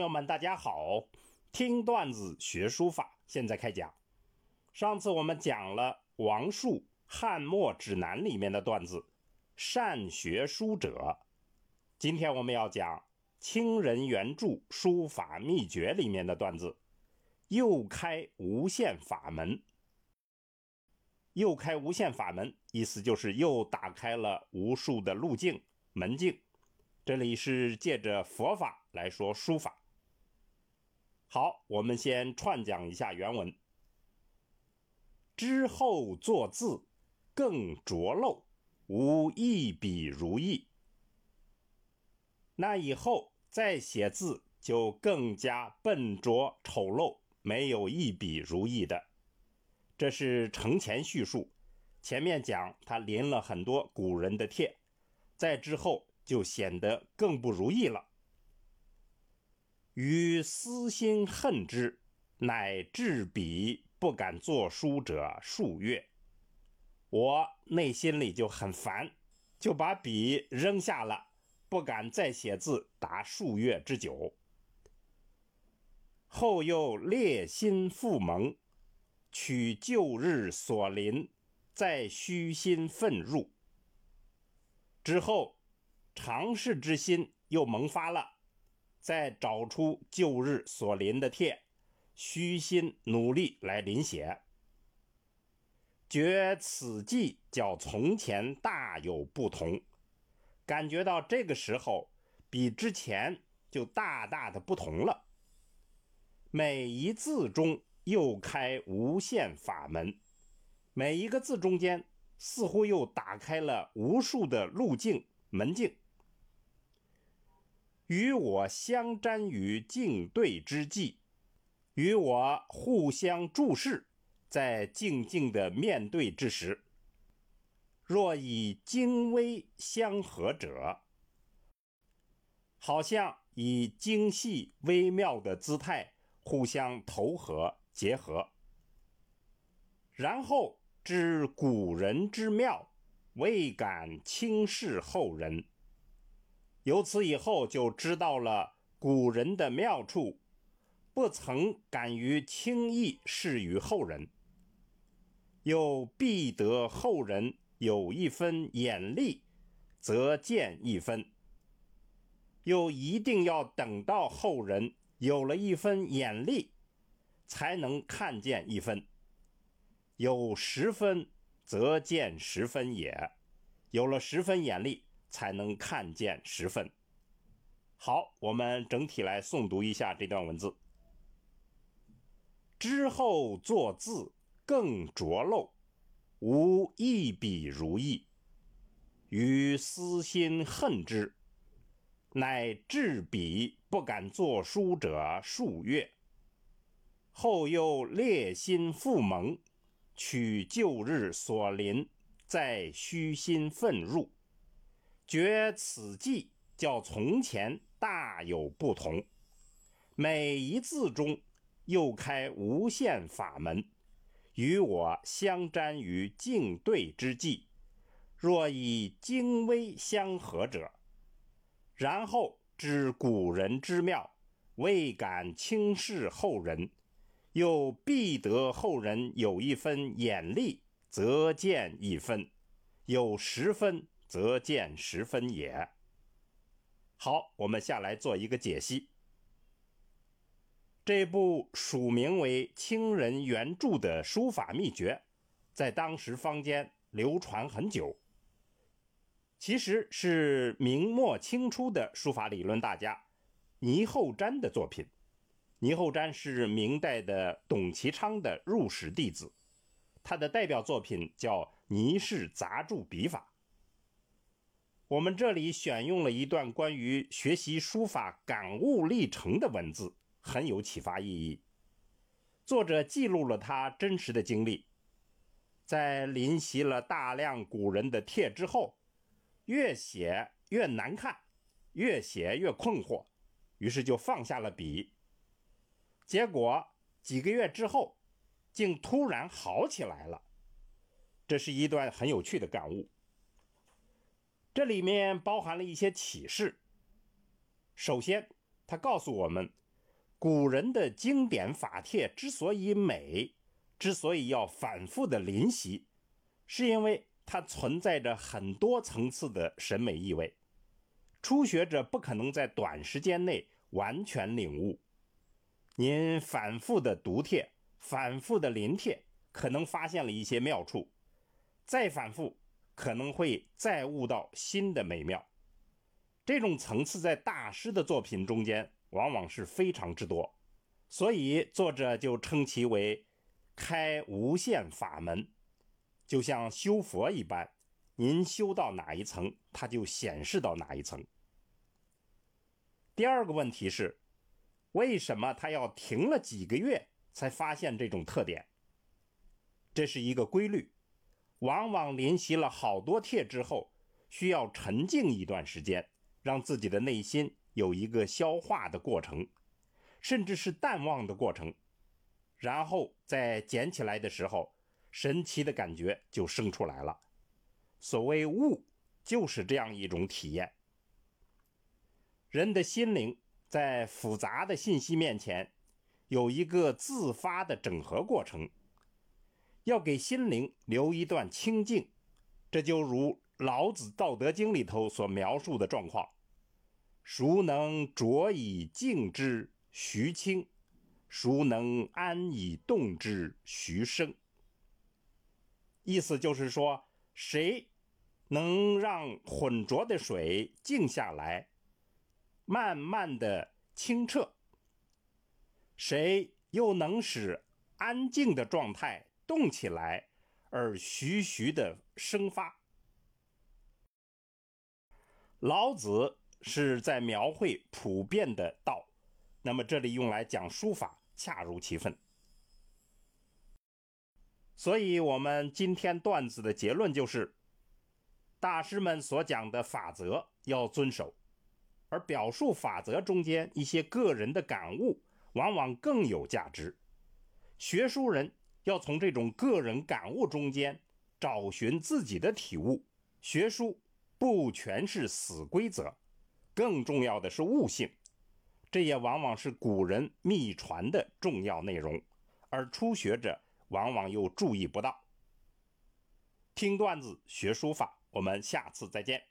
朋友们，大家好！听段子学书法，现在开讲。上次我们讲了王树《汉墨指南》里面的段子“善学书者”，今天我们要讲清人原著书法秘诀里面的段子“又开无限法门”。又开无限法门，意思就是又打开了无数的路径门径。这里是借着佛法来说书法。好，我们先串讲一下原文。之后作字更拙陋，无一笔如意。那以后再写字就更加笨拙丑陋，没有一笔如意的。这是承前叙述，前面讲他临了很多古人的帖，在之后。就显得更不如意了。于私心恨之，乃置笔不敢作书者数月。我内心里就很烦，就把笔扔下了，不敢再写字达数月之久。后又烈心复萌，取旧日所临，再虚心愤入。之后。尝试之心又萌发了，再找出旧日所临的帖，虚心努力来临写。觉此际较从前大有不同，感觉到这个时候比之前就大大的不同了。每一字中又开无限法门，每一个字中间似乎又打开了无数的路径门径。与我相瞻于静对之际，与我互相注视，在静静的面对之时，若以精微相合者，好像以精细微妙的姿态互相投合结合，然后知古人之妙，未敢轻视后人。由此以后，就知道了古人的妙处，不曾敢于轻易示于后人，又必得后人有一分眼力，则见一分；又一定要等到后人有了一分眼力，才能看见一分。有十分，则见十分也。有了十分眼力。才能看见十分。好，我们整体来诵读一下这段文字。之后作字更拙陋，无一笔如意。于私心恨之，乃置笔不敢作书者数月。后又烈心复萌，取旧日所临，再虚心奋入。觉此际较从前大有不同，每一字中又开无限法门，与我相瞻于静对之际，若以精微相合者，然后知古人之妙，未敢轻视后人，又必得后人有一分眼力，则见一分，有十分。则见十分也。好，我们下来做一个解析。这部署名为清人原著的书法秘诀，在当时坊间流传很久。其实是明末清初的书法理论大家倪后瞻的作品。倪后瞻是明代的董其昌的入室弟子，他的代表作品叫《倪氏杂著笔法》。我们这里选用了一段关于学习书法感悟历程的文字，很有启发意义。作者记录了他真实的经历，在临习了大量古人的帖之后，越写越难看，越写越困惑，于是就放下了笔。结果几个月之后，竟突然好起来了。这是一段很有趣的感悟。这里面包含了一些启示。首先，它告诉我们，古人的经典法帖之所以美，之所以要反复的临习，是因为它存在着很多层次的审美意味，初学者不可能在短时间内完全领悟。您反复的读帖，反复的临帖，可能发现了一些妙处，再反复，可能会再悟到新的美妙。这种层次在大师的作品中间往往是非常之多，所以作者就称其为开无限法门，就像修佛一般，您修到哪一层，它就显示到哪一层。第二个问题是，为什么他要停了几个月才发现这种特点？这是一个规律，往往临习了好多帖之后，需要沉静一段时间。让自己的内心有一个消化的过程，甚至是淡忘的过程，然后在捡起来的时候，神奇的感觉就生出来了。所谓悟，就是这样一种体验。人的心灵在复杂的信息面前，有一个自发的整合过程，要给心灵留一段清静，这就如。老子《道德经》里头所描述的状况，孰能浊以静之，徐清；孰能安以动之，徐生。意思就是说，谁能让浑浊的水静下来，慢慢的清澈？谁又能使安静的状态动起来，而徐徐的生发？老子是在描绘普遍的道，那么这里用来讲书法恰如其分。所以，我们今天段子的结论就是：大师们所讲的法则要遵守，而表述法则中间一些个人的感悟，往往更有价值。学书人要从这种个人感悟中间找寻自己的体悟，学书。不全是死规则，更重要的是悟性，这也往往是古人秘传的重要内容，而初学者往往又注意不到。听段子学书法，我们下次再见。